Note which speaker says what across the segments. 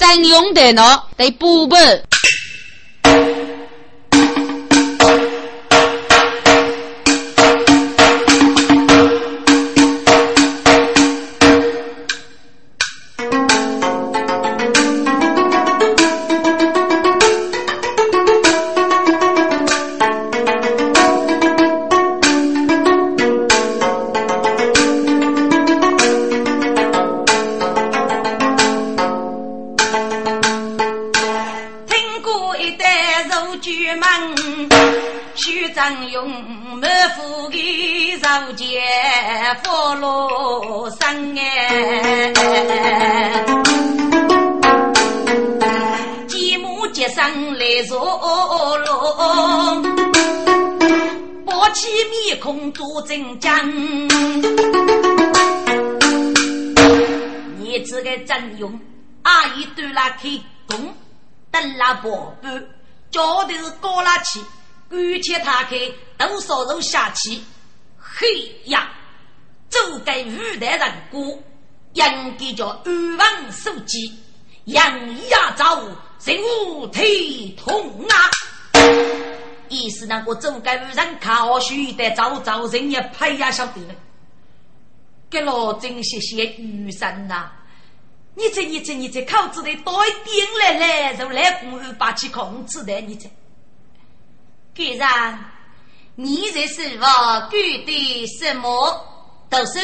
Speaker 1: 占用电脑得补补
Speaker 2: 真将，你这个真勇，阿姨端拉开弓，等拉宝板，脚头是高拉起，举起他开，都烧肉下去。嘿呀，走给五代人过，应该叫安王书记，杨亚昭人物体统啊！意思那个周该人考学的早早人也拍呀晓得了，给老郑谢谢雨伞呐！你这你这你这口子的多一点来来，就来公安把起控制的你这，既然你这是我举的什么都是，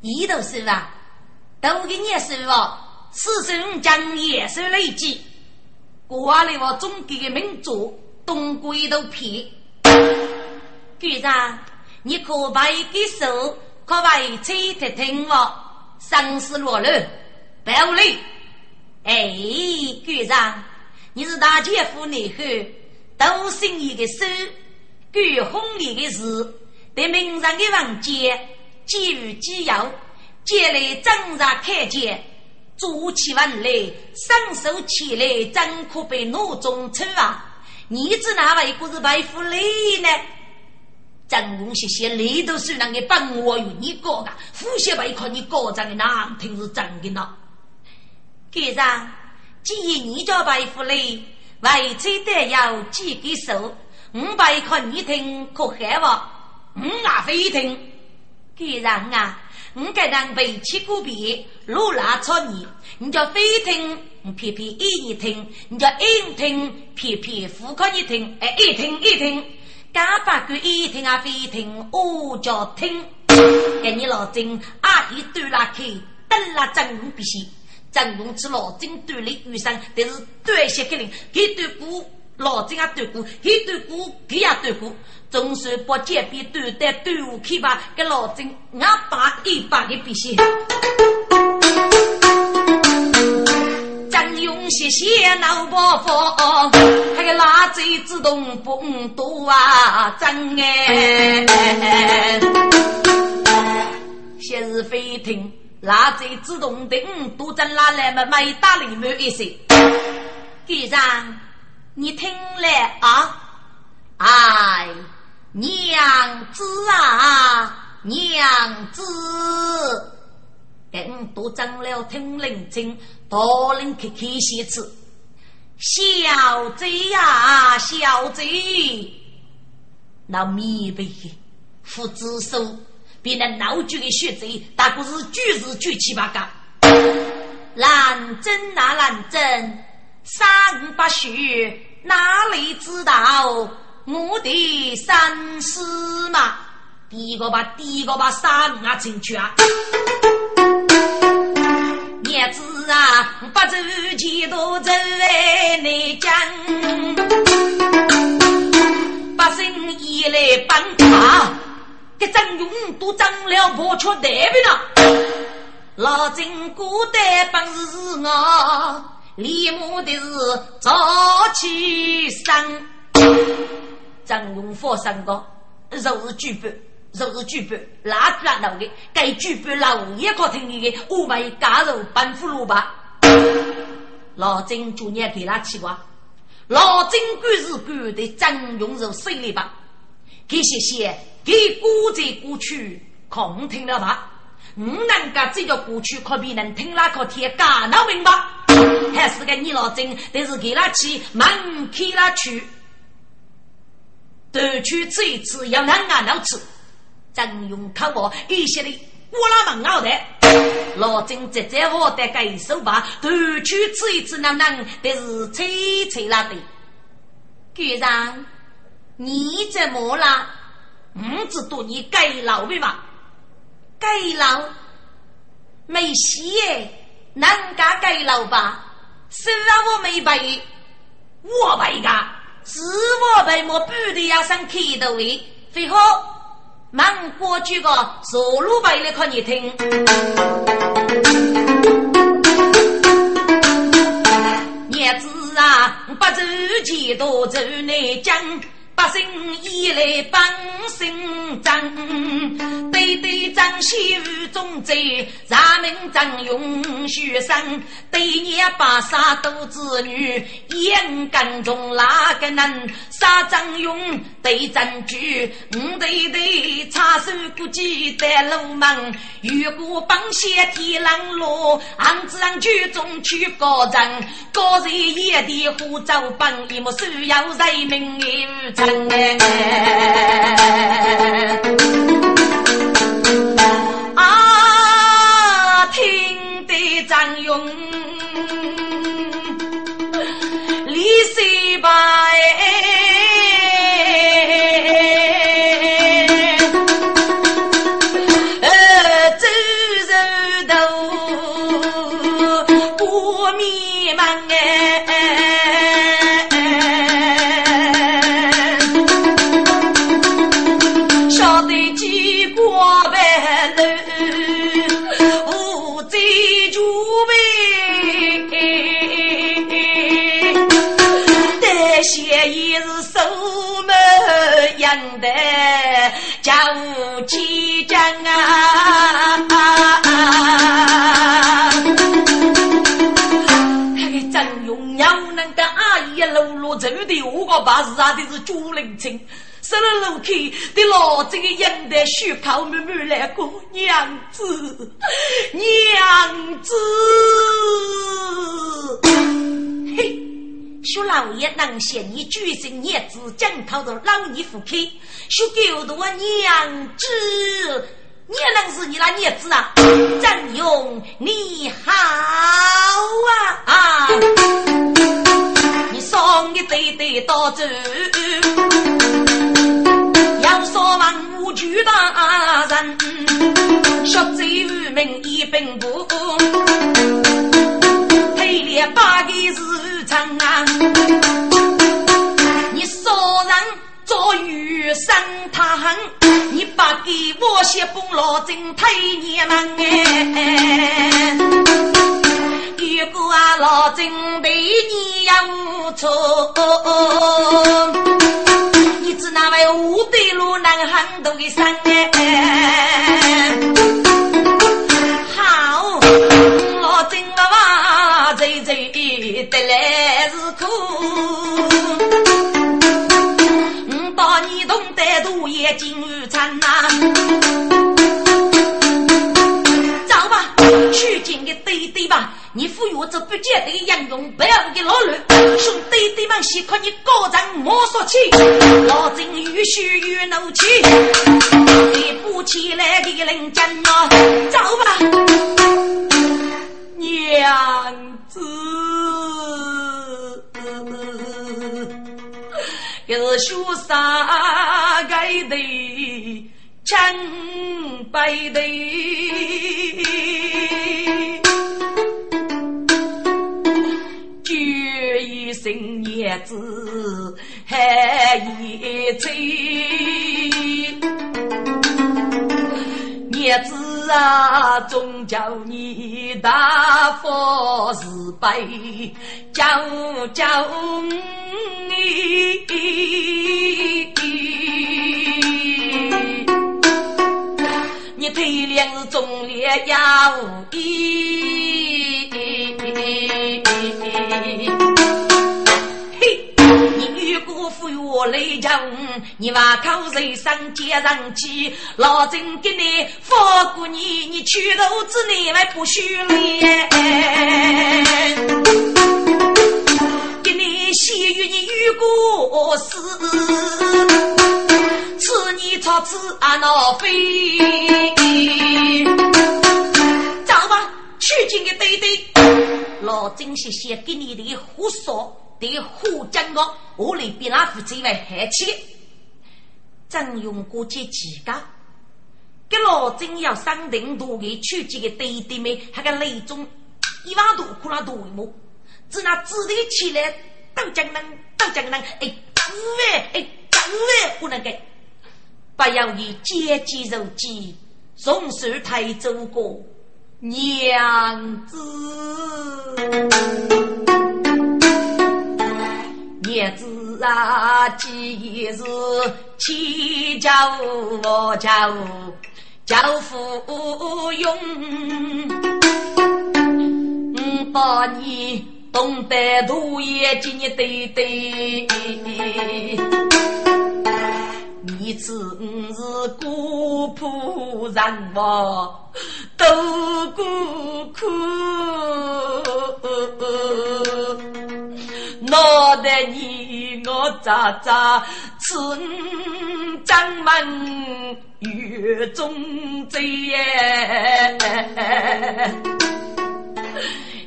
Speaker 2: 一都是吧？都给你是吧？四声将也是累积，过来我总给的民族。东归都骗，局长，你可把一个手可把一吹听听我，生死落了，不要累。哎，局长，你是大姐夫内后，都心一个手，举红利的事，对名人的房间，给予机要，接来挣扎开见，做起完来，伸手起来，真可被怒中抽啊！你知哪位个是白富累呢？张公谢谢，你都是那个帮我与你过的，富些白看你过账的难听是真的呢。局长，既然你叫白富累，为妻得要几个手，五百块你听可害我？我也非听。局长啊，我该当为妻过别，路拉草你，你叫非听。偏偏一一听，你叫一听，偏偏副科一听，哎，一听一听，干把个一听啊，非听，我叫听。给你老郑阿姨端拉开，等了张龙必须，张龙吃老郑端的雨伞，但是端些给你，给对过老郑啊对过，给对过给也对过，总是不见比端的端午去吧，给老郑俺把一把的必须。用些些脑包袱，那个垃圾自动蹦多啊，真哎！先是飞艇，垃圾自动的都真拉来么？没打里面一些。局长，你听来啊？哎，娘子啊，娘子。更多长了听灵经，多人去看戏子。小贼呀，小贼！那米被父子手，比那闹剧的血贼，大不是举是举七八个。难真那难真，三八血哪里知道我的生死嘛？第一个把第一个把三啊进去啊！叶子啊，不走前途走来内江，百姓一来帮他，给张勇都长了破缺代表了。老郑古代本事是我，立马的是早起生。张勇发生过，肉是剧本。就是剧本，拉出来的，该剧本老也可听你的，我们加入半副萝卜。老郑昨年给他起话，老郑官是官的张永寿心里吧？给谢谢，给歌在歌曲空听了吧？我能够这个歌曲可比能听那个天干那明白？还是个你老真，但是给他去，忙开了去，夺取这一次要难啊老吃，张勇看我一些的我拉门奥的，老真直接我得个手把夺取这一次难难，但是吹吹了的，局长，你怎么了？唔知道你盖楼的吧？盖楼没戏耶。南家盖楼吧，虽然我没背，我背个，是我背，我不得要上开头的。最后，忙过去个索路背来看你听。叶子啊，不走几多走内江。百姓以来帮姓张，对对张西吴中贼，咱们张勇学生，对你把杀都子女，眼干中哪个能杀张勇？对证据，五对对插手估计在路门，如果帮些天冷落，俺子让举中去高人，高人一地护照本，一莫需要人民的。啊，听得张勇李世伯。的叫起将啊！嘿，张勇要能跟阿姨搂搂走的，我个把是啊的是朱灵清，上了楼梯的老这个养的血泡慢慢来过娘子，娘子，说老爷能嫌你举身孽子，将讨到老你夫妻，说狗多娘子，你能是你那孽子啊？张勇你好啊啊！你送的对对到走，要说万无惧大人，说贼无名一本不。黑脸八个字长啊！你少人做雨生他恨，你不给我些功劳真太年们哎！如果啊老真对你有错，你知那位五对路难很多的山哎！得来是苦，我把你懂得多也金玉灿呐。走吧，去见个爹爹吧。你赋予这不见得杨勇，不要给老乱。兄弟弟们，先看你高人莫说起，老真欲须欲怒气，你不起来的人讲啊，走吧。娘子，有书上盖的清白的，绝一生娘子还一醉。啊，总叫你大佛慈悲，叫叫你，你腿两是忠烈要义。我来将，你把头人上街上去，老真给你放过你，你去投资你来不许脸。给你喜与你遇过事，吃你草吃阿闹飞。走吧，去见个对对，老真谢谢给你的胡说。的胡讲我，我来比那副最为客气。张勇过节几个？给老金要上定多给去见个爹爹们，还个雷中一万多苦那多么？只那指头起来都江南，都江南，哎，五万，哎，五万不能给。不要以阶级肉鸡，从事太祖国娘子，叶子啊，几时是家户，万家户，家户户用。五把你，东单路也今堆堆。你子是古朴人我，多古苦。你我咋咋吃张门月中贼，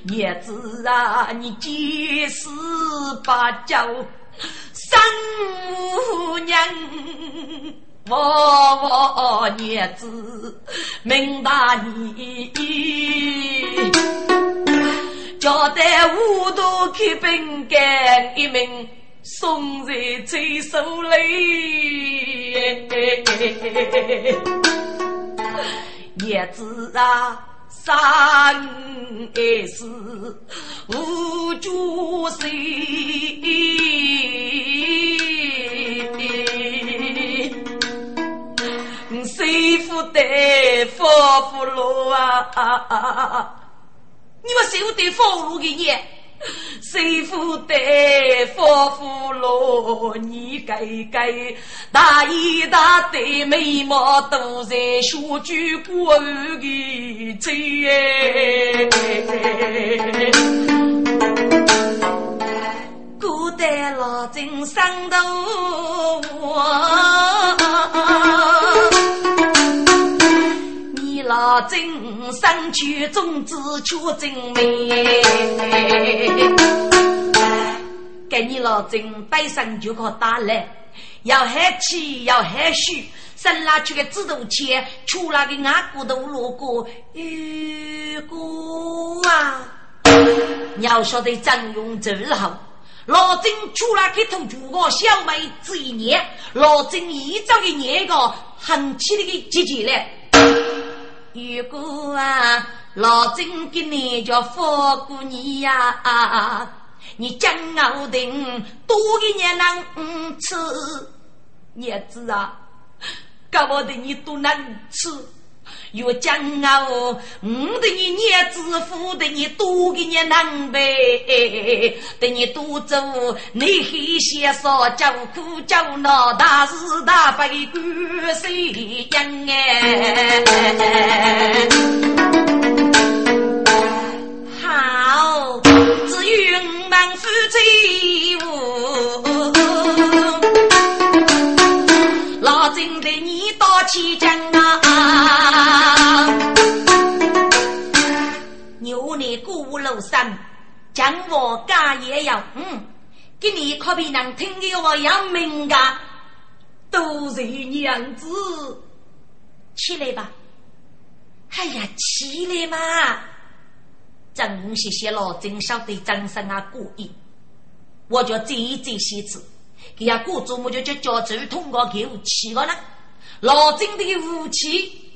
Speaker 2: 叶子啊，你几时把酒？三娘，我我娘子明大你，交代五都开本干一名送在最手里，叶子啊。三是无主谁？谁负得福福禄啊？你们谁负得福禄给你？谁负得福福禄？你该该大一大的眉毛都在学句国语的嘴，古代老真上头老真生去种子却真美，给你老真背上就可打来，要害气要害虚，生拉去个指头切，出来的阿骨头路过，如果啊，你要晓得张勇最好，老真出来给头主个小妹子一年，老真一早的年个很气的个姐姐嘞。如果啊，老真给你叫放过你呀，你将我定多给年能吃，日子啊，搞不得你都能吃。又将我我的你娘子夫的你多给你能背，等你多走，你黑些少叫苦叫闹，大是大非管谁样哎？好，只愿满腹罪恶，老你道歉讲啊！楼上讲我家也要，嗯，给你可比能听的我要明噶，都是娘子，起来吧！哎呀，起来嘛！真谢谢老真晓得张生啊故意，我就这一这些次，给呀过周末就叫叫周通过给我气了呢。老郑的武器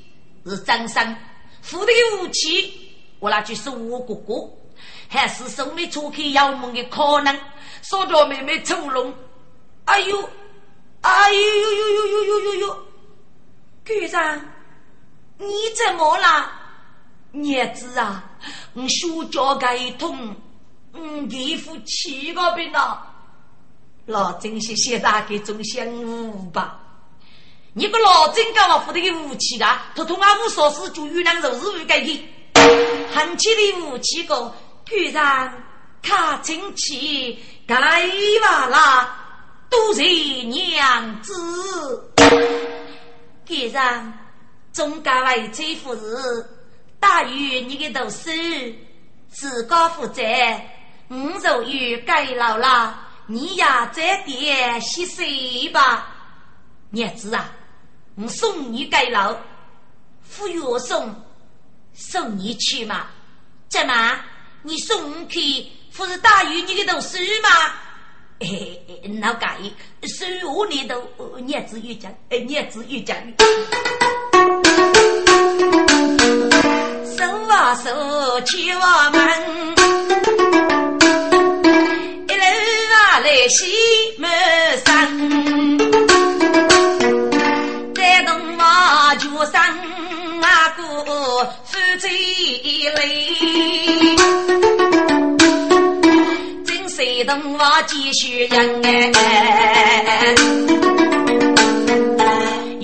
Speaker 2: 是张生，父的武器我那就是我哥哥。还是送你出去要梦的可能，说着妹妹抽龙，哎呦，哎呦呦呦呦呦呦呦呦，局长，你怎么了？娘子啊，我手脚该痛，嗯，皮肤起个病了。老郑谢谢大给种香雾吧。你个老郑干嘛扶的个武器啊？他同阿五说事就遇难肉是不该的，横起的武器个。局长，他亲戚该娃啦，都是娘子。赶上中家为最富士，大于你的读书，自个负责。我若有该老了，你呀再点洗洗吧。叶子啊，我送你该老，不愿送，送你去嘛？怎么？你送我去，不是大于你的读书吗？嘿，那改，收我里头叶子玉讲，叶子玉讲，手啊手，去我们，一路啊来西门山，妻泪。等我继续人哎，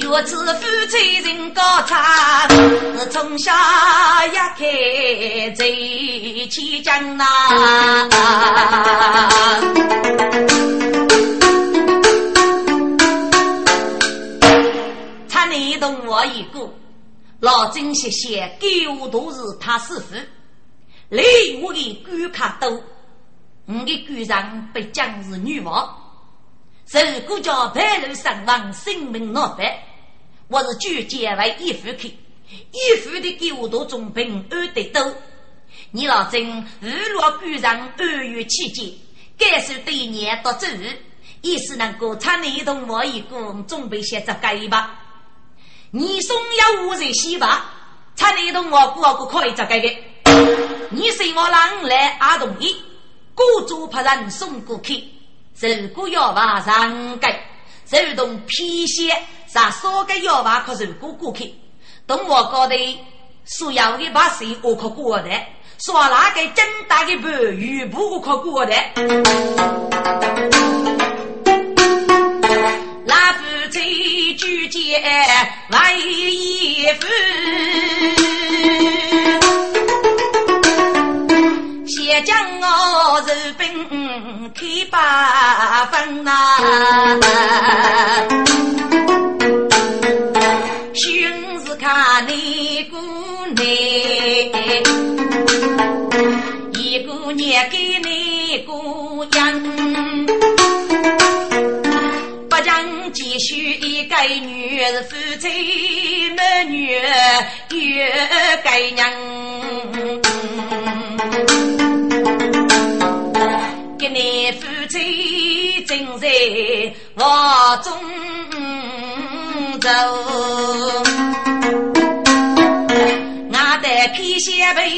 Speaker 2: 若知夫妻人高差，是从小一开最起讲呐。他你同我一个，老曾谢谢，狗都是他师傅，来我的官卡多。我的姑丈被将是女王，如果叫白露身亡，性命难保。我是拒绝为义父去，义父的狗多重平安得多。你老曾日落姑丈安于期间，该受对年到周日，也是能够参你同我一个准备些这个吧。你送要无人洗吧，参你同我过个可以这个的。你随我郎来阿同意。雇主派人送过去，如果要把上盖，如同皮鞋，啥少个要把可如果过去，同我搞的所有的把水我可过的，耍那个真大的布鱼布我可过的，那夫妻之间为一夫。先将我肉饼开八分呐，寻思看你姑娘，一姑娘给你姑娘，讲继续一个女儿夫妻美女越该娘。给你夫妻正在房中走，我的皮鞋被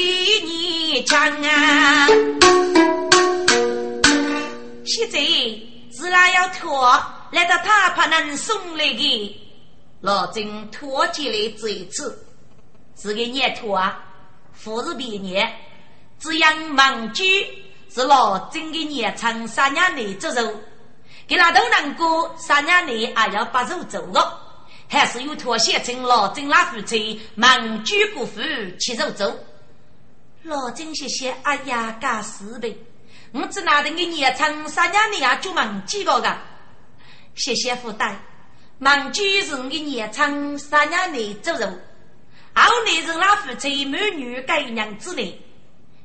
Speaker 2: 你抢啊！现在自然要脱，来到他怕能送来的，老郑脱起来这一次，是个念脱啊，不是别念，只养盲驹。是老郑的年长三年内做肉，给那都能过三年内还要把肉做了，还是有妥协成老郑那夫妻忙居过户吃肉做。老郑谢谢，哎呀，干事呗！我只拿的个年长三年内啊，就忙几个个。谢谢福袋，忙居是的年长三年内做肉，后内是那夫妻美女改娘之类。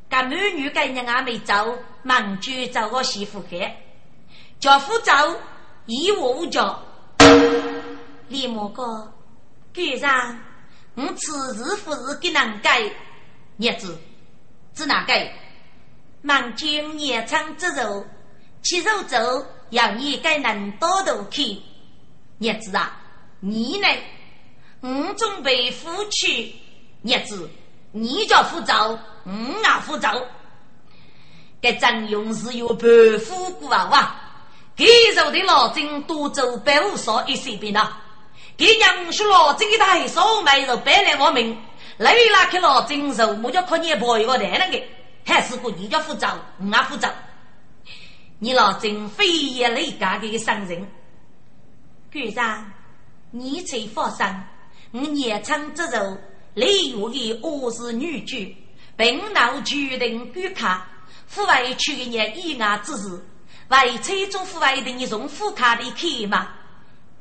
Speaker 2: 干美女干娘还没走，忙就找个媳妇去，叫夫走，一我无叫。李莫哥，局长，我此时不是给难改日子，只哪改？忙今夜场之肉，吃肉粥，让你该能多头去。日子啊，你呢？我准备夫去日子，你叫夫走。五啊，副走，该张勇是有白虎过啊哇！给肉的老郑多走百五少一岁兵呐，给娘说老郑的大少买肉百来万名，来拉开老郑肉，我就靠你婆一个来那个，还是个你叫副走，五啊副走，你老真非也累干的商人，局长，你才放生，我夜场之肉，雷有的我是女婿。本脑决定观卡，户外去年意外之事，为催中户外的你从户卡里开吗？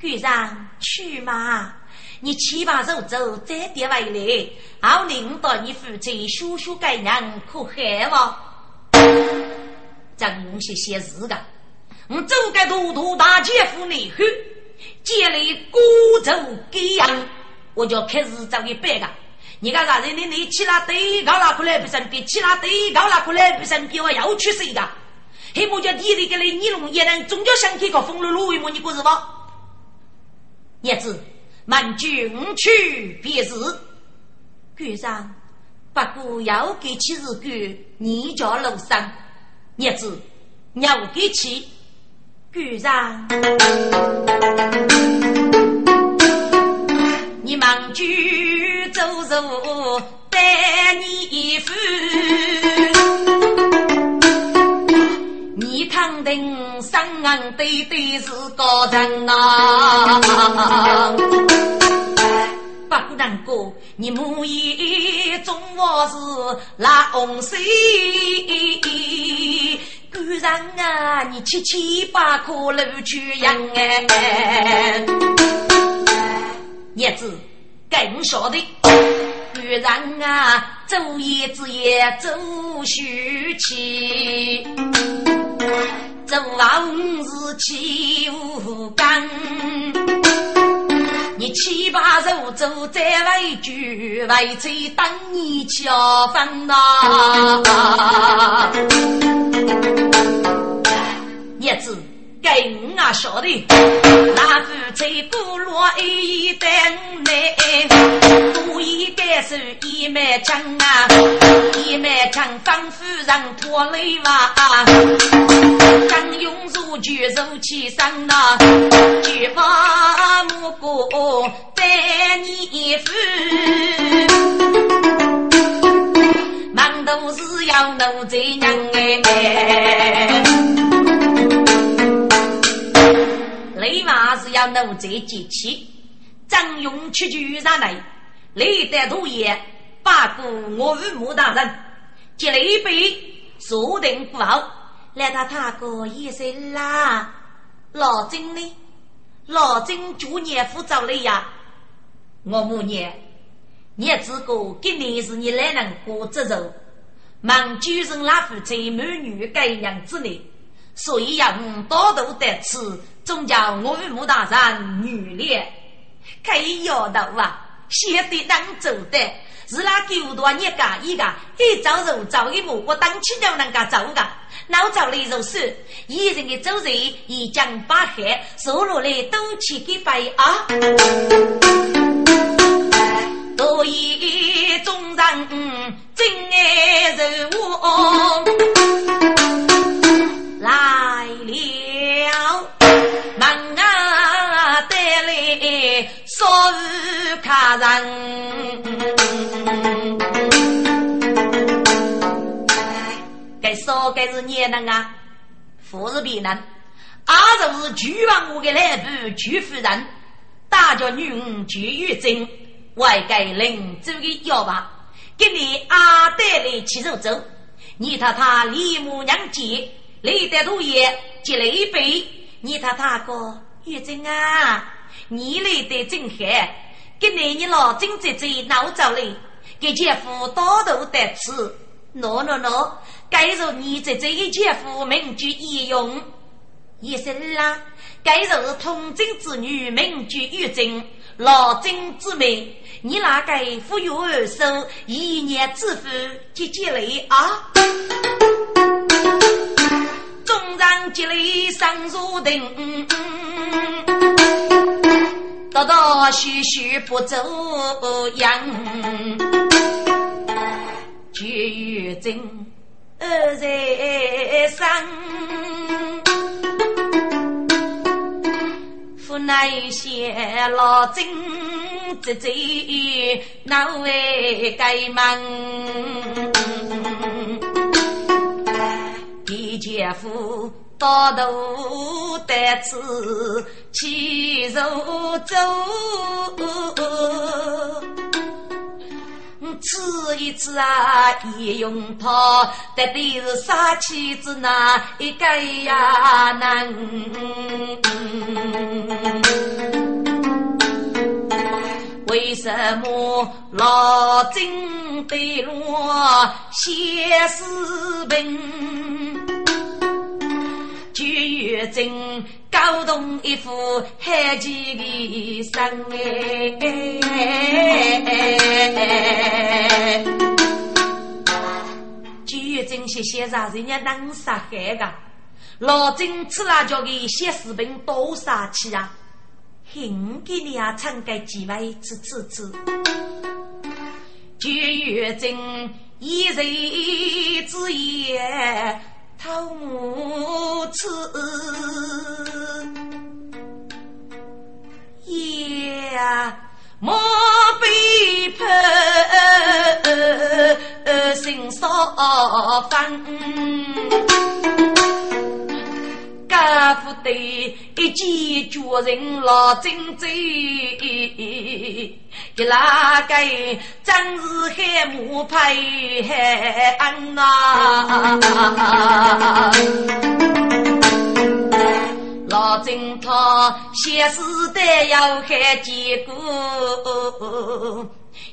Speaker 2: 局长去吗？你七八走走再点回来，好领导你父亲修修改娘可害吗？真些些事的，我走个图图大姐夫内后，接来孤舟给养，我就开始找你办个。你看啥人？你你起了对高拉过来不身边，起了对高拉过来不身边，我要去谁个？黑木叫地里个来，你弄也能终究想起个风露露为么？你过是吧？叶子，满军去别日，局长，不过要给起日干，你叫楼上。叶子，要给起，局长，你忙去走走，带你夫，你肯定生硬对对是个人啊。不难过，你母爷中我是拉红水，姑娘啊，你七七八颗露去养哎，叶子更晓得，姑娘啊，走一子也走虚气，走往日起无干。你七八手走再为句，为谁等你交分呐？叶子。给我啊晓得，那夫妻古落一等来，多一该手一枚枪啊，一枚枪仿佛让拖累哇，刚用如举如起身呐，举把木过带你夫，忙都是要奴才娘哎。雷娃是要奴才接气，张勇出去上来，雷得土爷八过我父母大人，接了一杯，坐定不好，来他他哥一声啦，老金呢？老金祝你福早了呀！我母娘，你自个今年是你来人过这肉，忙救人拉夫妻满女改娘之内，所以要多多得吃。总叫我父母大人女烈，可以摇头啊！写的当走的，是那九多一个一个，一早就走一步，我当起就能够走个。老早里如是，一人的走人一将把海，收落来都去给白啊！多以众人真爱人我来来少日客人，该说该是孽人啊，富是别人，阿就是巨王我的来部巨夫人，大家女儿巨玉贞，外该领州的要吧，给你阿带来七肉粥，你他他李母娘接，李德都爷接了一杯。你他大哥玉珍啊，你来的真好，跟你你老金姐姐闹着嘞，给姐夫多多的吃。喏喏喏，该如你姐姐一姐夫名居一用，一生啦，该如通经之女名居玉珍，老金之妹，你那个富有二手一年之福姐姐来啊。众人接来上如定，道道徐徐不走样。绝玉真二在生，府内些老金子子难为该忙。李姐夫到头得吃七肉粥，吃一次啊也用它，得的是杀妻子那一个呀难。为什么老金对我写诗文？九月正搞动一副海奇的声哎！九月正写写啥人家能杀害个？老金吃辣椒的写视频多杀气啊！很给你啊，唱个几位吃吃吃。九月正一人之言，偷母吃呀，莫被判心烧饭。家父的一见绝人老真贼，一拉个真是海母配海恩呐！老真他先世得要海结果，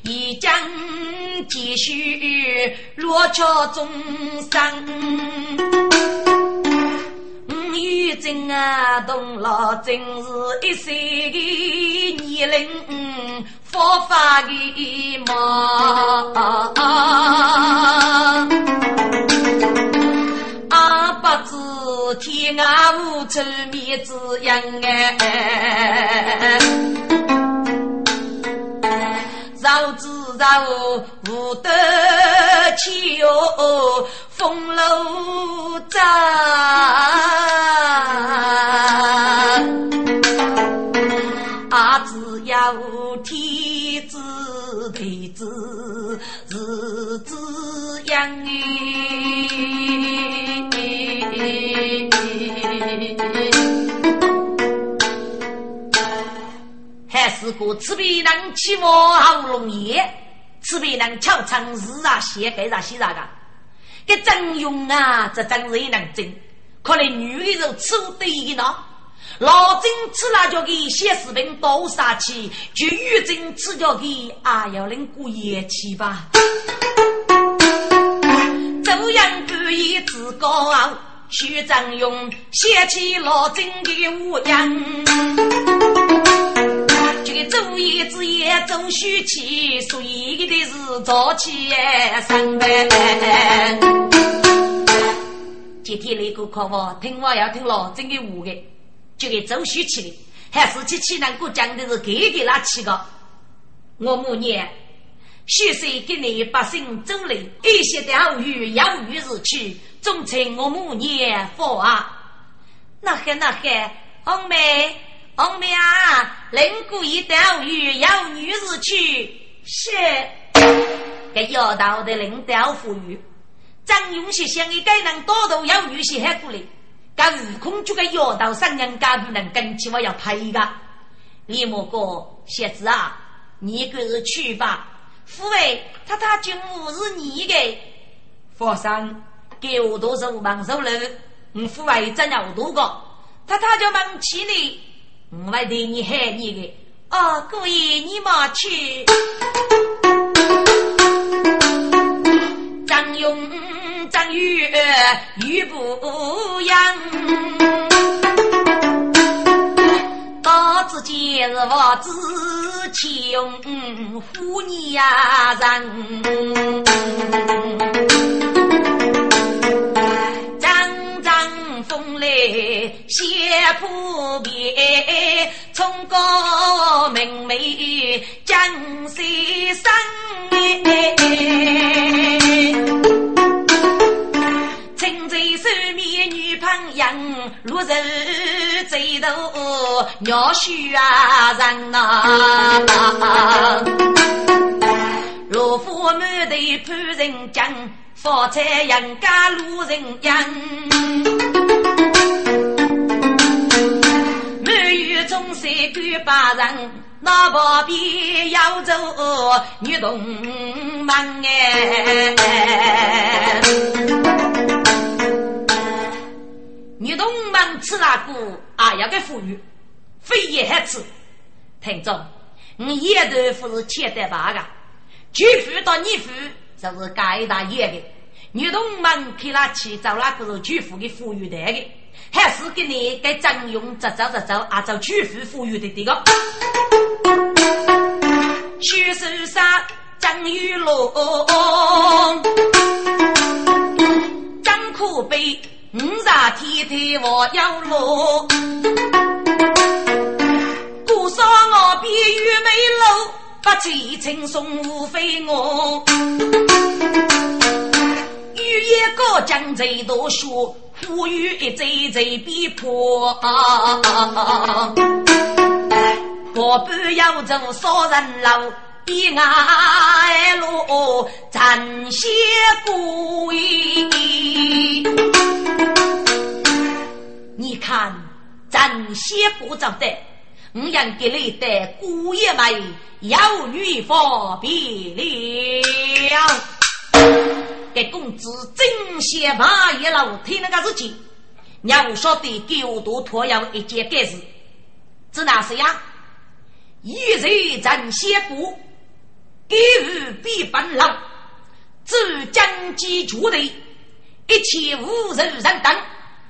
Speaker 2: 一将继续落桥中生。玉真啊，同老真是一岁的年龄，佛法的嘛。阿不知天涯无处觅知音哎，绕知绕无得去哟。风楼站，啊，只要天子地子日子养还是个赤壁人起我好容易，赤壁人敲长日啊，写给啥写啥个。这张勇啊，这真是一能真，看来女人吃对的呢。老真吃辣椒给写视频多杀气，就玉真吃叫给啊要能过夜气吧。周扬故意自高傲，徐张勇写起老真的模样。这个昼夜之夜总需起，所以的是早起上班。今天那个客户听话要听老郑的话的，这个周需起的，还是去去那个讲的是给给那起个。我母年，许是给你百姓走来，一些钓鱼养鱼日去，总称我母年佛啊。那还那还，红梅。红妹啊，人故意钓鱼要女士去，是给要道的领导富裕。张永喜想一个人多多要女婿喊过来，干悟空就个要道三娘家不能跟起我要赔个。李莫哥，小子啊，你个是去吧。父为他他军务是你的，佛山给我多少忙手了？你父为怎样多个？他他就忙起你。我来对你喊你的哦，姑爷你莫去。张勇张玉玉不扬，刀子今日我只请呼你呀人。谢普遍，冲高明媚，江西生青州手面女朋友，落日最多鸟须啊人呐，罗府满头潘人江，发财杨家路人杨。中山干巴人，那旁边要走女同门哎，女同门吃那个啊，要给富裕，非也还吃。听众，你爷头夫是欠得八个，舅父到你父就是盖大爷的，女童们看他去找那个是舅父的富裕代的，还是给你给张勇这走这走按照舅父富裕的这个。徐守山张玉龙，张可悲，五杀天天我要落。孤山我比玉梅楼，不齐轻松无非我。玉叶高将最多说，富裕一贼贼必破。我不要做杀人佬，比爱路暂些贵。你看，暂些不着的，我让给你的姑爷们有女方便了。给公子真些把一老听那个事情，要晓得狗多拖要一件该事，这哪是呀？一人真先过，给予必本郎，自将计主的，一切无人人等，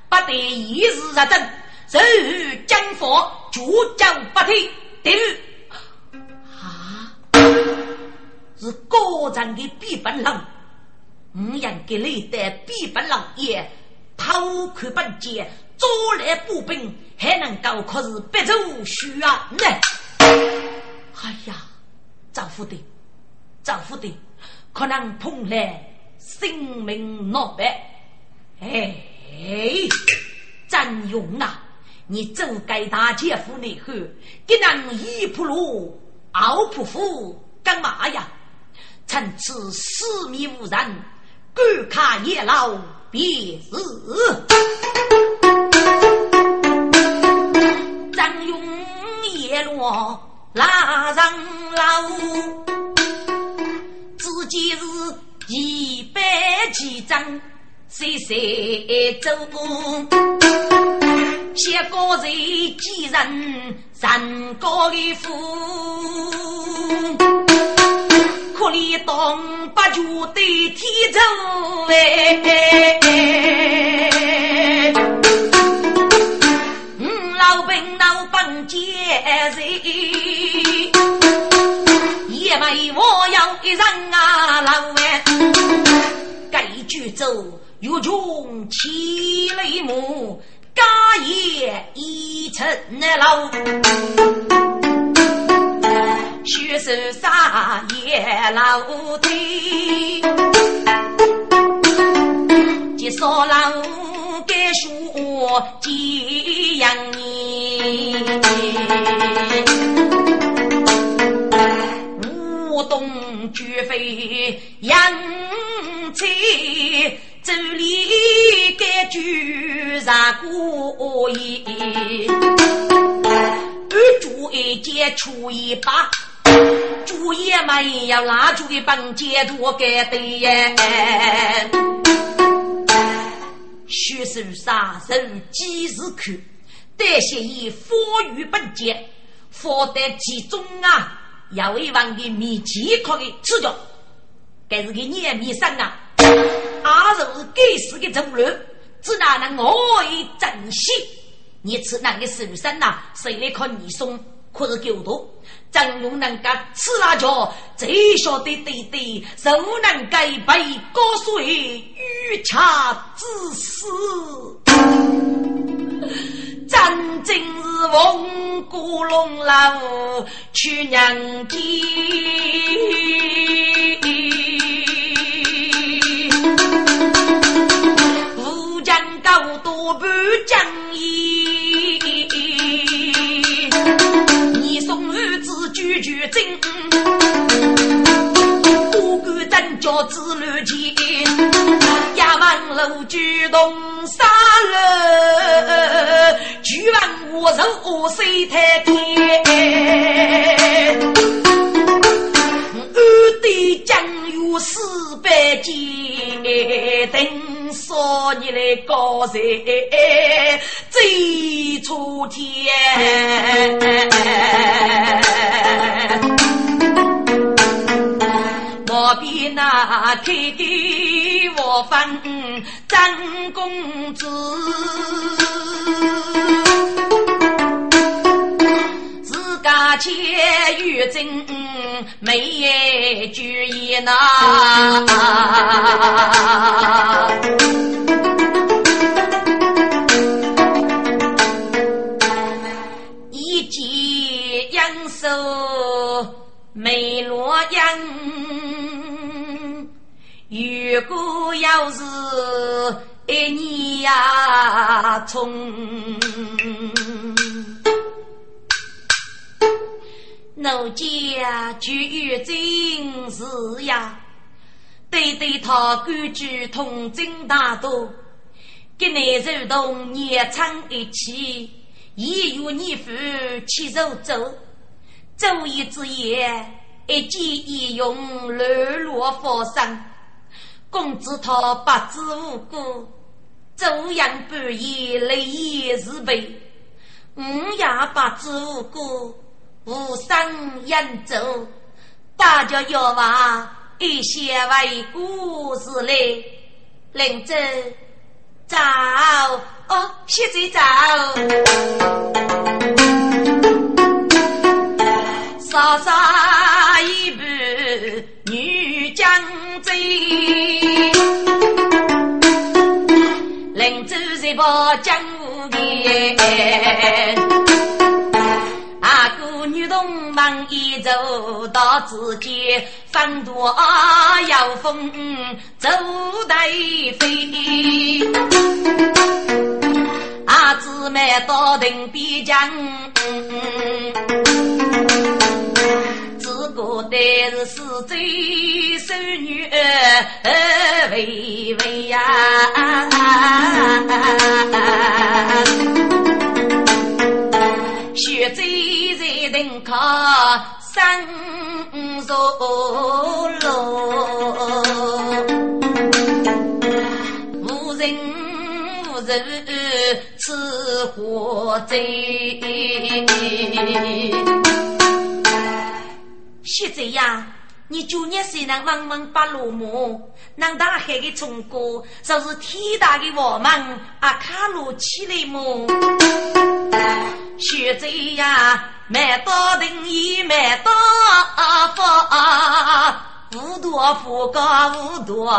Speaker 2: 不得一日入阵，人与将佛主将不退，等啊，是高长的必本郎，五人给你的必本郎也偷看本节，捉来步兵，还能够可是别走虚啊呢？哎呀，丈夫的，丈夫的，可能碰来性命难保。哎，张勇啊，你真该大姐夫内后，给人一铺路，二铺夫，干嘛呀？趁此四面无人，观看夜老别是。张勇夜落。拉上楼，自己是一百几张，谁谁走，写个人几人人高的富，可怜东北就对天走哎。老兵老本接人，也为我要一人啊老哎，该举走又穷七里木，家业一层楼，学手杀也老腿，接少老。该说几样年，无动绝非杨才，这里该举啥过意？二主一接出一把，主也没有蜡烛的帮接多给的耶。学手杀人几时看？得先以佛语本节，佛得其中啊，要一万个米健康的吃着，该是个年米生啊，阿是该死的走路，只哪能我以珍惜？你吃那个手生呐？谁来看你送？可是狗多。张勇能够吃辣椒，最晓得对对，手能盖被高水欲恰之死，真正是风骨龙老去娘家，多不讲义。句句真，不管真叫子乱前，衙门楼举动杀人，举完我手谁太天？二弟将有四百斤，所以嘞高才最出天我比那天地我分真公子。家且与真没一句言呐。一见杨寿美罗样，如果要是一年呀从，奴家就有真是呀，对对他规矩通真大度，跟你如同年长一起。一月你父七手走，走一之夜，一计一用落落佛生。公子他不知无故，昼阳半夜泪眼是悲。午夜不知无故，无声饮酒。大家要话一些为故事来，领走。早哦，现在早。稍稍一步女将走，临走一步江湖边。忙一走到自己风多要风走得飞，阿姊妹到定边疆，只觉得是死罪守女微微呀。血债在等靠三座楼，无人无人吃火债。血债呀！你九年虽然忙忙把落幕，那大海的冲过，就是天大的我们阿卡路起来么？学贼呀，买到定义买到福，无多福高无多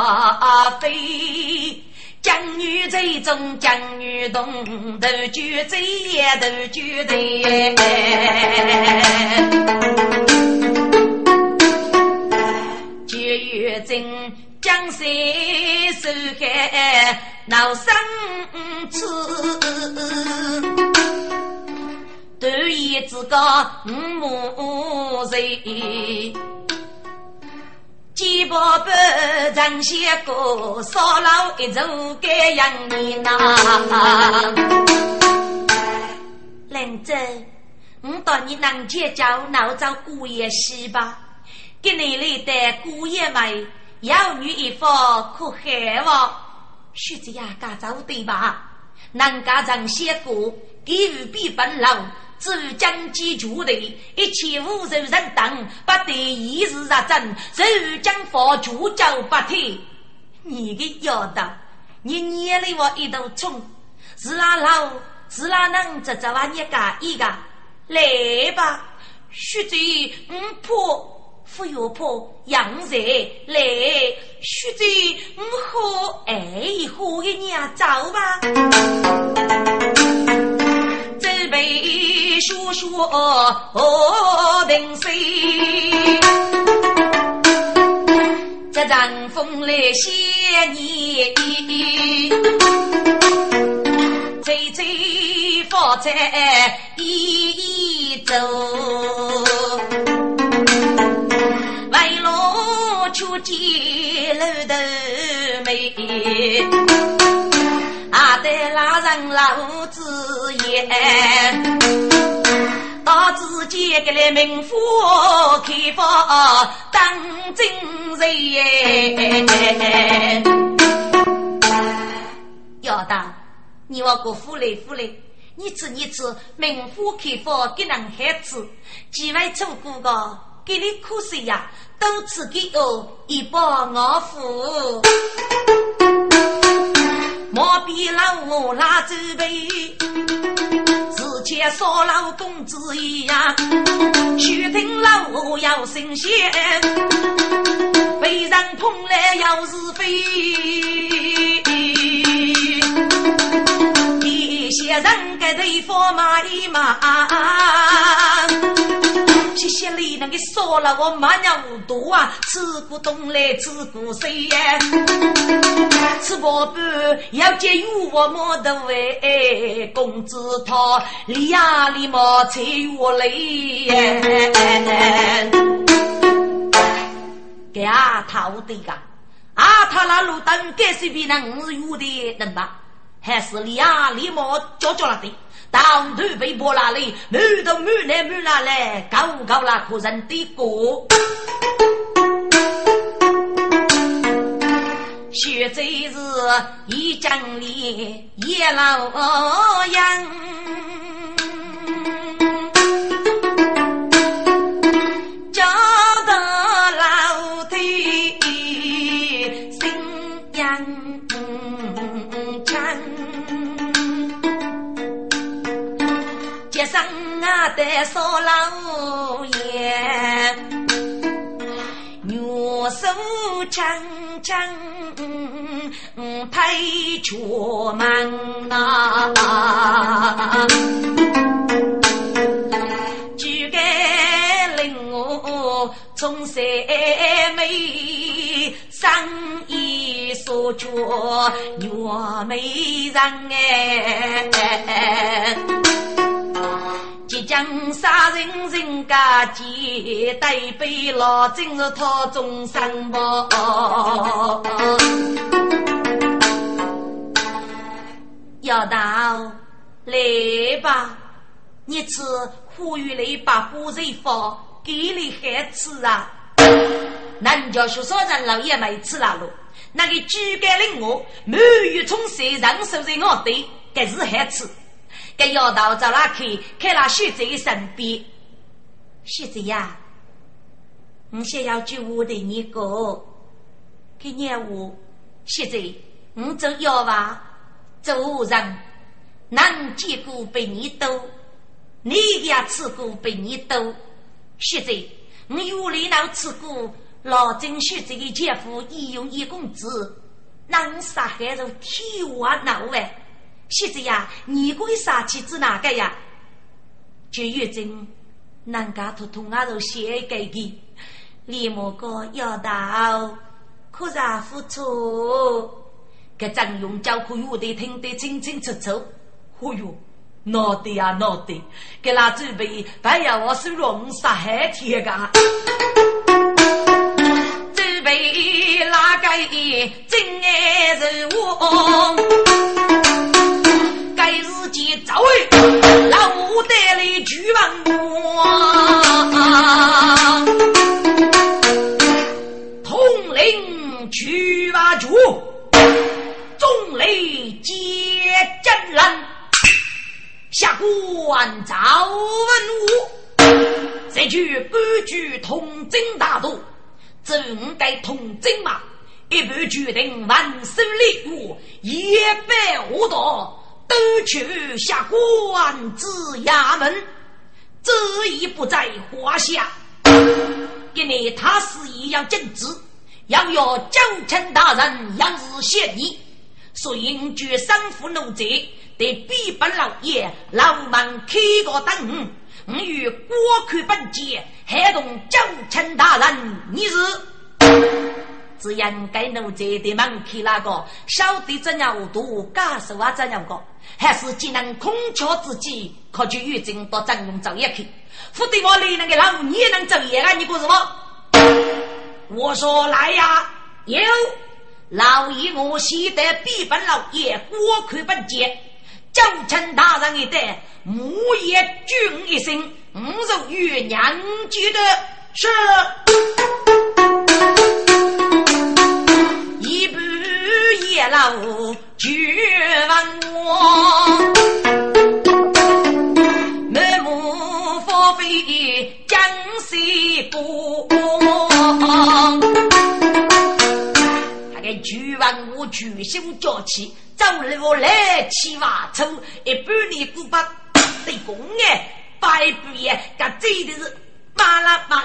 Speaker 2: 飞。将女贼中将女动，斗举贼也斗举贼。月正江山受害闹生子，独一之个五母人，几宝贝张些个少老一族该养你呐。兰州，我到你南街叫闹找姑爷媳吧。给你来的姑爷们，有女一方可害我。徐子呀，家走对吧？南家曾写过，给予必分老，只有将计就的，一切无仇人等，不得一日入阵，只有将佛主教不退。你个丫头，你捏了我一头葱，是哪老，是哪能这这玩意干一个？来吧，徐子，嗯婆。不要怕，养在来，须知我喝哎喝一年走吧。这杯说说何定谁？这阵风来想你，吹吹风在一走。见楼头美，阿得拉人老子言，到自己给来名府开房当真人。要当你我个夫来夫来，你知你知名府开房给男孩子，几位出过个？给你可惜呀，都赐给我一把我付。莫比老我拉走背，之前说老公子一样，须听老我要新鲜，被人捧来要是非，些人给对方骂一骂。谢谢你能给说了我马娘无多啊，吃过东来吃过西呀，吃饱饭要节约我莫得为工资他里呀里莫才我累，给阿他的个，阿他那路灯该是比那五十元的能吧？还是里呀里莫叫叫了的？当头被拨拉嘞，满头满来满拉来，高高那可人的歌。学这是一江里一老杨，得少老爷，玉手铮铮配出门啊，只该令我从三妹生意所着玉美人哎。即将杀人人家姐，带背老真是讨终身报。要到来吧，你吃呼吁来把火柴放，给你孩子啊！南家学少人老爷们吃了喽，那个举杆令我满月从山上收在我的，该是孩子。给丫头找拉去，看那学者身边。学者呀，我想要句话对你讲。给念我，学者，我做妖娃，做人，能见过比你多，你也吃过比你多。学者，我有里闹吃过老郑学者的姐夫义勇一公子，能杀害如天花闹外。现在呀，你可以杀妻子哪个呀？就月经，人家偷偷阿都写给你，李某哥要到，可是付出，给张勇教可有的听得清清楚楚。哦哟，闹得呀闹得，给他准备，还要我收容杀害天噶。准备哪个真爱人物？该日间早为老五带来举王统领去把主，众雷皆真人，下官赵文武，这句规矩统军大都，正该统军嘛，一步决定万寿立国，一百无道。都去下官至衙门，这一不在话下。今日他是一样正直，要有九卿大人杨日献议，所以我决生父奴贼，得逼本老爷老门开个灯。我与国寇本节，还同九卿大人，你是？只应该奴贼的门开那个，晓得怎样度，感受啊怎样个。还是只能空瞧自己，可去远征到张龙走一去，否则我里那个老你也能走夜啊？你说什么？我说来呀，有老爷我喜得比本老爷过看本节，九卿大人一代，母爷君一声，五肉月娘记得是。见了我绝问我，满目芳菲江西姑，那个绝问我举手叫起，走路来去瓦抽，一半的古巴对公哎，摆布哎，个嘴的是巴拉巴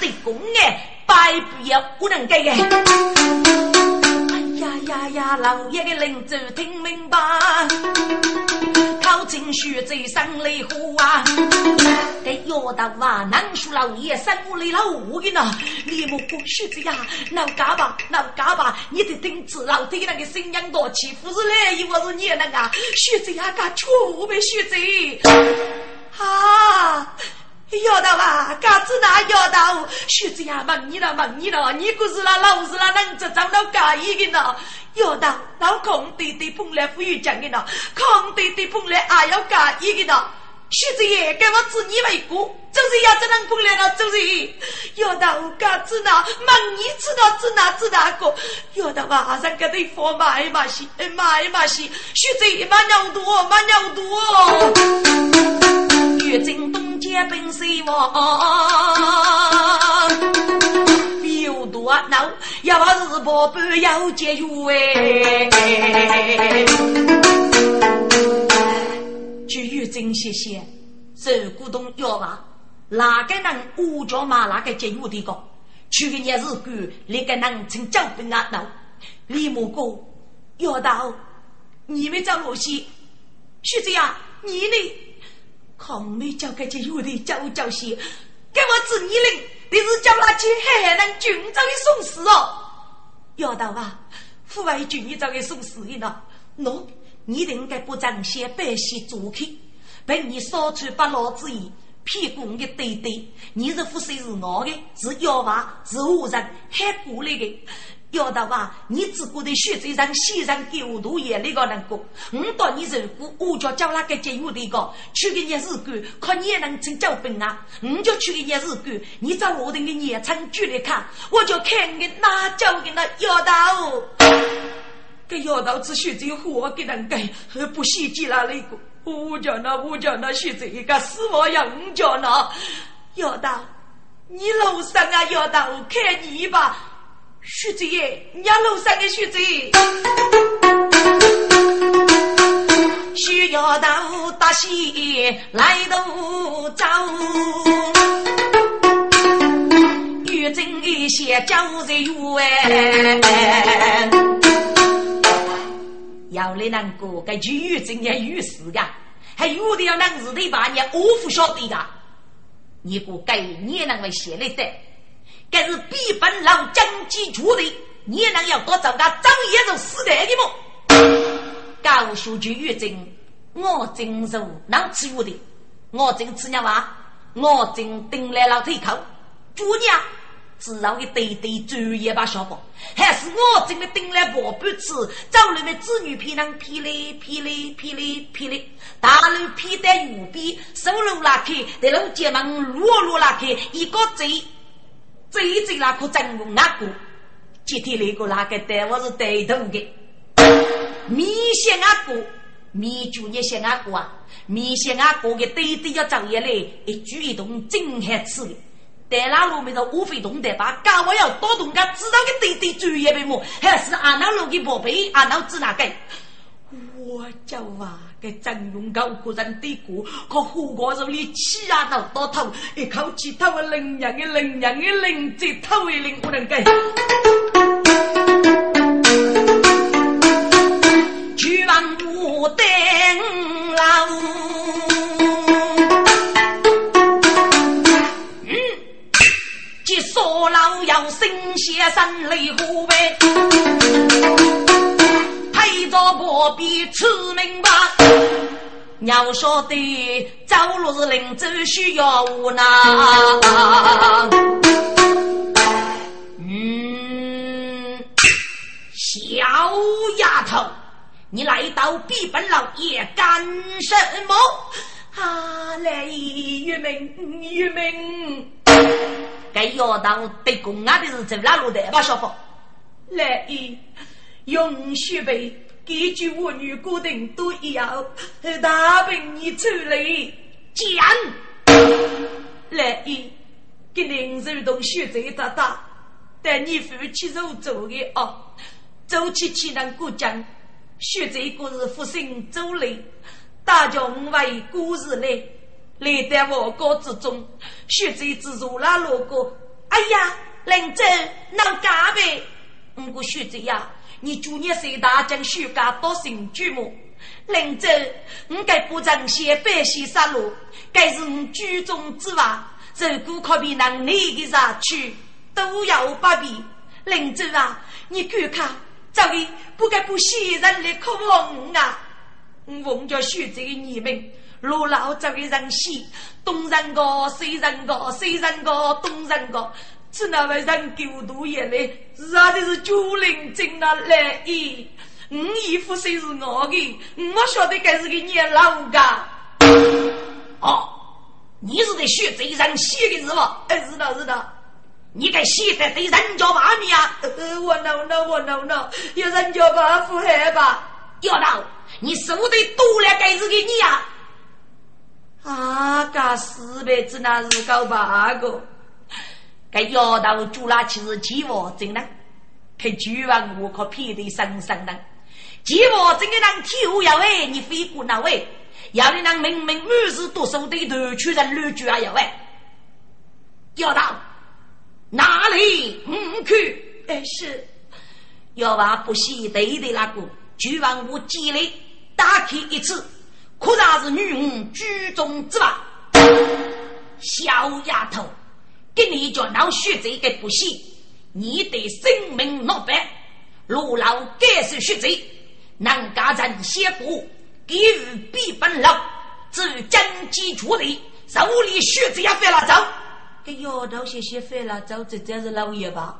Speaker 2: 对公哎，摆布哎，不能给哎。呀呀呀！老爷的领子听明白，靠近血贼生雷火啊！给要到啊，南树老爷生我来了五个呢！你莫过血贼呀，老嘎吧，老嘎吧！你得听子老爹那个声音多欺负是来，又我是你那个血贼呀，干错误呗血贼啊！要得哇，嘎子那要到，学子呀，问你了，问你了，你可是那老是那能这长到嘎一个呢？要得老空弟弟本来富裕讲的呢，空弟弟本来还要嘎一个呢？徐子爷，给我指你为过，就是要这能过来了，就是要到嘎子那问你知道知哪知哪个？要到晚上给你放买嘛些，买嘛些，学子马尿多，马尿多，月正东。接本谁王，有多闹？要是宝贝要节约哎！节约真些些，受股东要吧？哪个能五角马哪个节约的高？去年日干，那个能成交本啊恼？李木哥要到，你们找我些？徐子呀，你呢？康美交给这有的教教些，给我指你令，你是叫他去海南军长的送死哦。要到啊，副外军长给送死的呢。喏，你应该不彰显百姓做客，被你烧出八老之意，屁股的对对，你是副谁是我的，是妖娃，是恶人，还过来的。要到啊！你只顾得学这上西上狗肚眼那个能过，我到你如果我叫叫那个节约的个，去个日子干，看你也能成交本啊！我就去个日子干，你找我的个年长举来看，我就看个哪叫个那要到，给要到只学这活给人给，不稀奇了那个，我叫那我叫那学这个死亡要我叫那要到，你楼上啊要到看你吧。徐子爷，你楼上的徐子，需要到大西来都走，玉真一些交人缘。要来难过，该去玉真也有事噶，还有的要能日头把你我不晓得噶，你不该你也能为写来的。该是比本老将计出的，你能要多找个张爷子死代的么？高书记越真，我真是能吃我的，我真吃娘娃，我真顶来老腿口，主娘只让一堆堆专业把小宝，还是我真的顶来宝贝吃，找里面子女皮囊皮嘞皮嘞皮嘞皮嘞，大路皮带右边，手路拉开，在路街门路路拉开，一个贼。这一嘴那可真用那个，今天那个那个带我是带头的，米线阿哥，米酒也线阿哥啊，米线阿哥的对对要找一来，一举一动真好吃的。带那路面的无非动的把，干我要多动个，知道个对对专业的么？还是阿那路的宝贝，阿那指哪个？我叫啊，给张勇高个人对过，可胡过手里气啊到到头，一口气头个领人的领人的领，这头的领不能给。去往武登老要新鲜三雷虎呗。一着破壁吃明白，要晓得走路是临走需要无奈。嗯，小丫头，你来到比本老爷干什么？啊，来玉明玉明，该丫头对公安的是走哪路的吧，小凤？来一用血背。几句我女固定都要大病你出来讲，来一给林手动学这大大，但你夫妻肉做的哦，
Speaker 3: 周七七能过江，学这个是复兴周礼，大家五位故事来，来在我国之中，学这之如那路过，哎呀，林州能干呗？五个学这呀，你祝你谁大将学家多行举目。林州，我该不争先百姓杀戮，该是我举中之法。如果可比能力的杀去，都要不比。林州啊，你看看，这里不该不喜人的可望啊！我奉着徐州的你们，路老这个人喜，东人个西人个西人个东人个，只那位人狗多眼泪，杀的是九灵真啊来意。我衣服虽是我的，我晓得该是个年老噶。
Speaker 2: 哦，你是在学贼人写的是吧？
Speaker 3: 哎，是的，是的。
Speaker 2: 你该写的对人家把你啊？
Speaker 3: 呃，我 no no 我 no no，有人家把不害吧？
Speaker 2: 要闹，你手得多了，该是给你呀。
Speaker 3: 啊，噶四辈子那是搞八个，
Speaker 2: 该要道主那其实几我真的，可绝望我可偏得生生的。寂寞真个人跳要喂，你飞过那位，要你那明明满是读书的头去人乱句啊要喂，要到哪里？唔去？
Speaker 3: 哎是，
Speaker 2: 要把不惜对的那个，就往我家里打开一次，可然是女儿居中之法。小丫头，给你叫闹学这个不行，你得生命落白，如老该是学贼。能家人先不，给予必本老，至于经济处理，手里学贼也犯了走。
Speaker 3: 给丫头些些费了走，这真是老爷吧？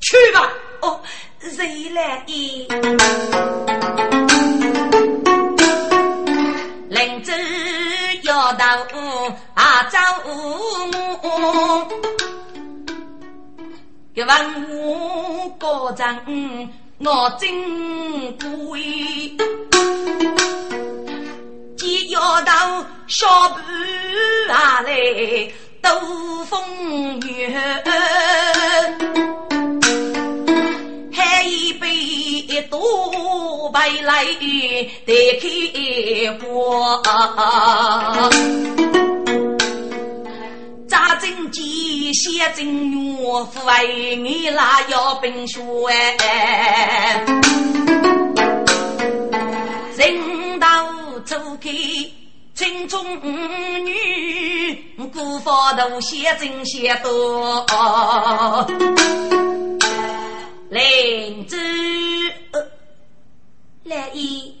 Speaker 2: 去吧。
Speaker 3: 哦，谁来
Speaker 2: 头啊，走我，一问我高人。我真贵，见丫头小半下来兜风雨，一杯多白来得开花。扎针鸡，写针药，父为你拉药病血。人道初开，青中女，古法度写针写多。林子，
Speaker 3: 来姨，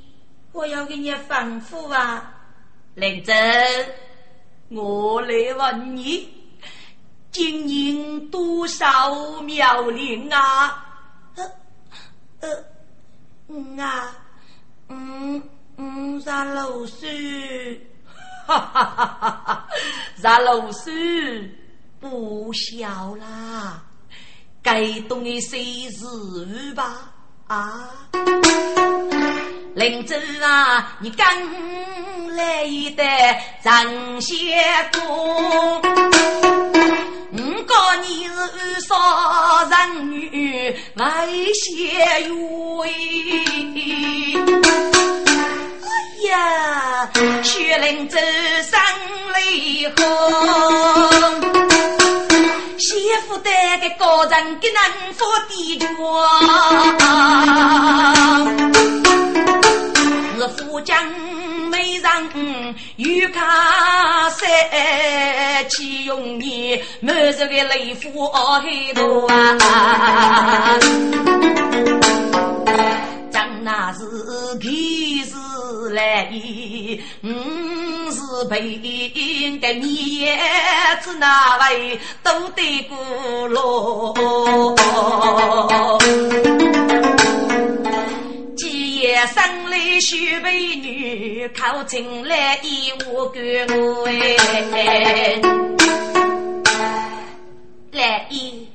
Speaker 3: 我要给你吩咐啊，
Speaker 2: 林子。我来问你，今年多少苗龄啊？
Speaker 3: 呃呃，嗯啊，嗯嗯，十六岁，
Speaker 2: 哈哈哈哈哈，十六岁不小啦，该懂的岁日吧？啊，林州啊，你刚来的张先公，五个你是少人女，外贤约。哎呀，去林州生离婚。媳妇的个高人给能否地主？是富江美人玉卡山，岂用你满这个雷府海多啊？张那是气势来，嗯是陪个面子那位都得过喽。今夜生来许美女，靠近来一无干我哎。来一，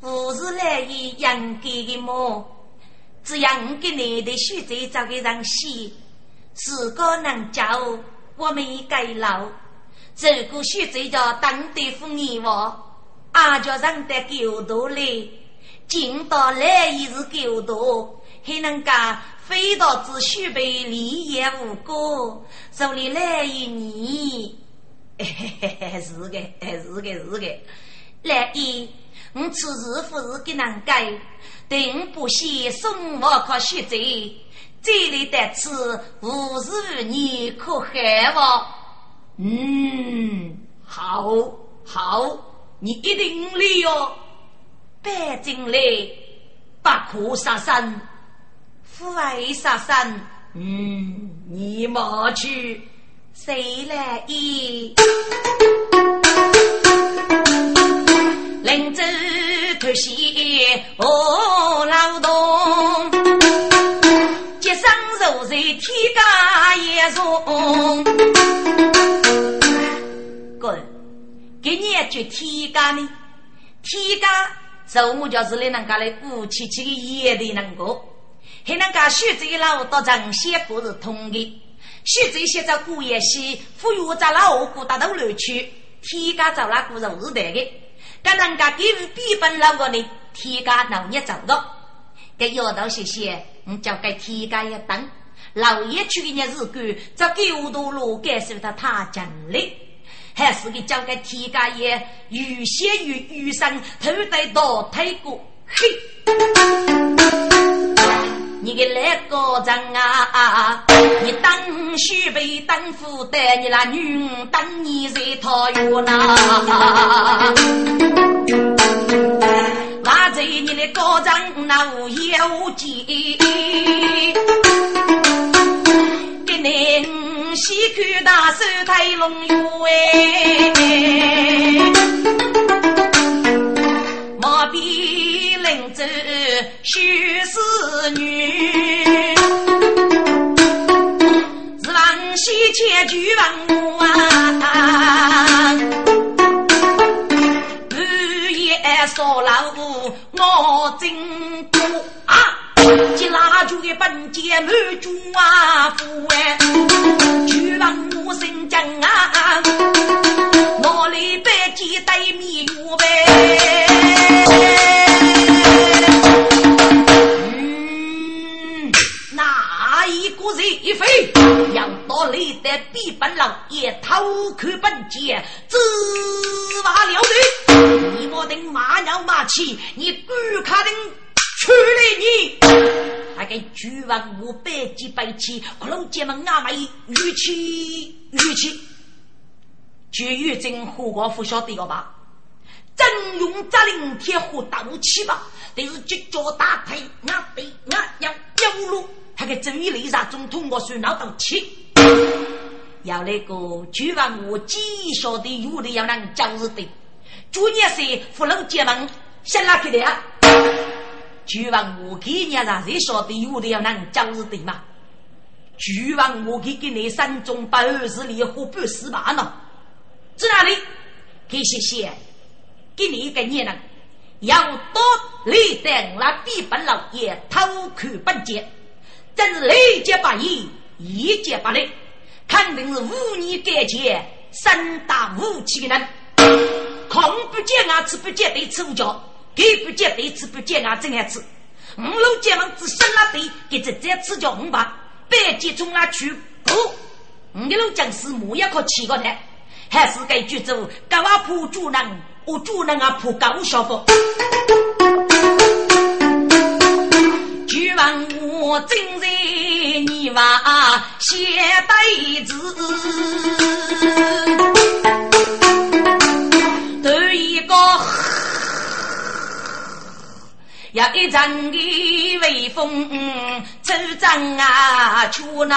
Speaker 2: 不是来一养给的么？只要我给你的许子找个人洗，如果能教我们改老，如果许子叫当地妇女话，俺就让得够多嘞。进到来一日狗多，还能干飞到只须被立业无果，手里来一年，嘿嘿嘿，是个，是个，是个，来一，我此日不是给能改，定不惜送我可学走，这里的此无日你可害我？嗯，好，好，你一定来哟。北京来，不可杀生，父爱杀生。嗯，你莫去，谁来医？临走可惜我劳动，节生肉在天家也重。滚！给你一句天家呢？天家。周母就是来人家来武气气的野的那个，还能家徐州老到城西不是通的，徐州现在古也西，富裕在老古大头楼区，天家走那古肉是带的，跟人家给予比本老个呢，天家农业走的，给丫头谢谢，你交给天家一等，老爷去的日子，这九多路感受到他尽力。还是给交给天家爷，预先于余生头戴大腿骨，嘿！你个那个人啊，你当须被当负担，你那女当你在讨厌呐？那在你的高人那无业无绩，给你。西看大手推龙哟哎，毛笔临走须是女，是王西千句问我啊，说老我真多啊。接蜡烛的本节满桌啊，富哎，去问我身将啊，我来摆几对面月呗。一飞要到你的比本老爷偷看本节，自挖了的，你莫等马娘马气，你顾卡等。处理你，还给巨王五百几百起，可能姐们阿妹玉气玉气，绝玉真火光不晓得个吧？真用扎领铁火打武器吧？但是脚脚大腿，俺背俺要腰路，还给周一雷杀总统我算脑斗气。要那个巨王我几晓得有的要能教日的，昨年是福楼姐们先拉去的啊。举王我给你让谁晓得有的要能讲是对吗？举王我给给你山中百二十里河半十八呢，在哪里？给谢谢，给你一个年人，要多立等那比本老爷偷看本节，真是雷劫八义，一劫八雷，肯定是无年改前三大武器的人，恐不见啊，吃不见对吃脚。给不接对吃不接啊，真爱吃。五路结盟只生了对，给这这吃叫五把，百几从哪去？补，五路将士木也可起过来，还是该举走高瓦铺主人，我主人啊铺高小峰。举完我正在泥瓦写对子，头一个。要一阵的微风，走张啊，去哪？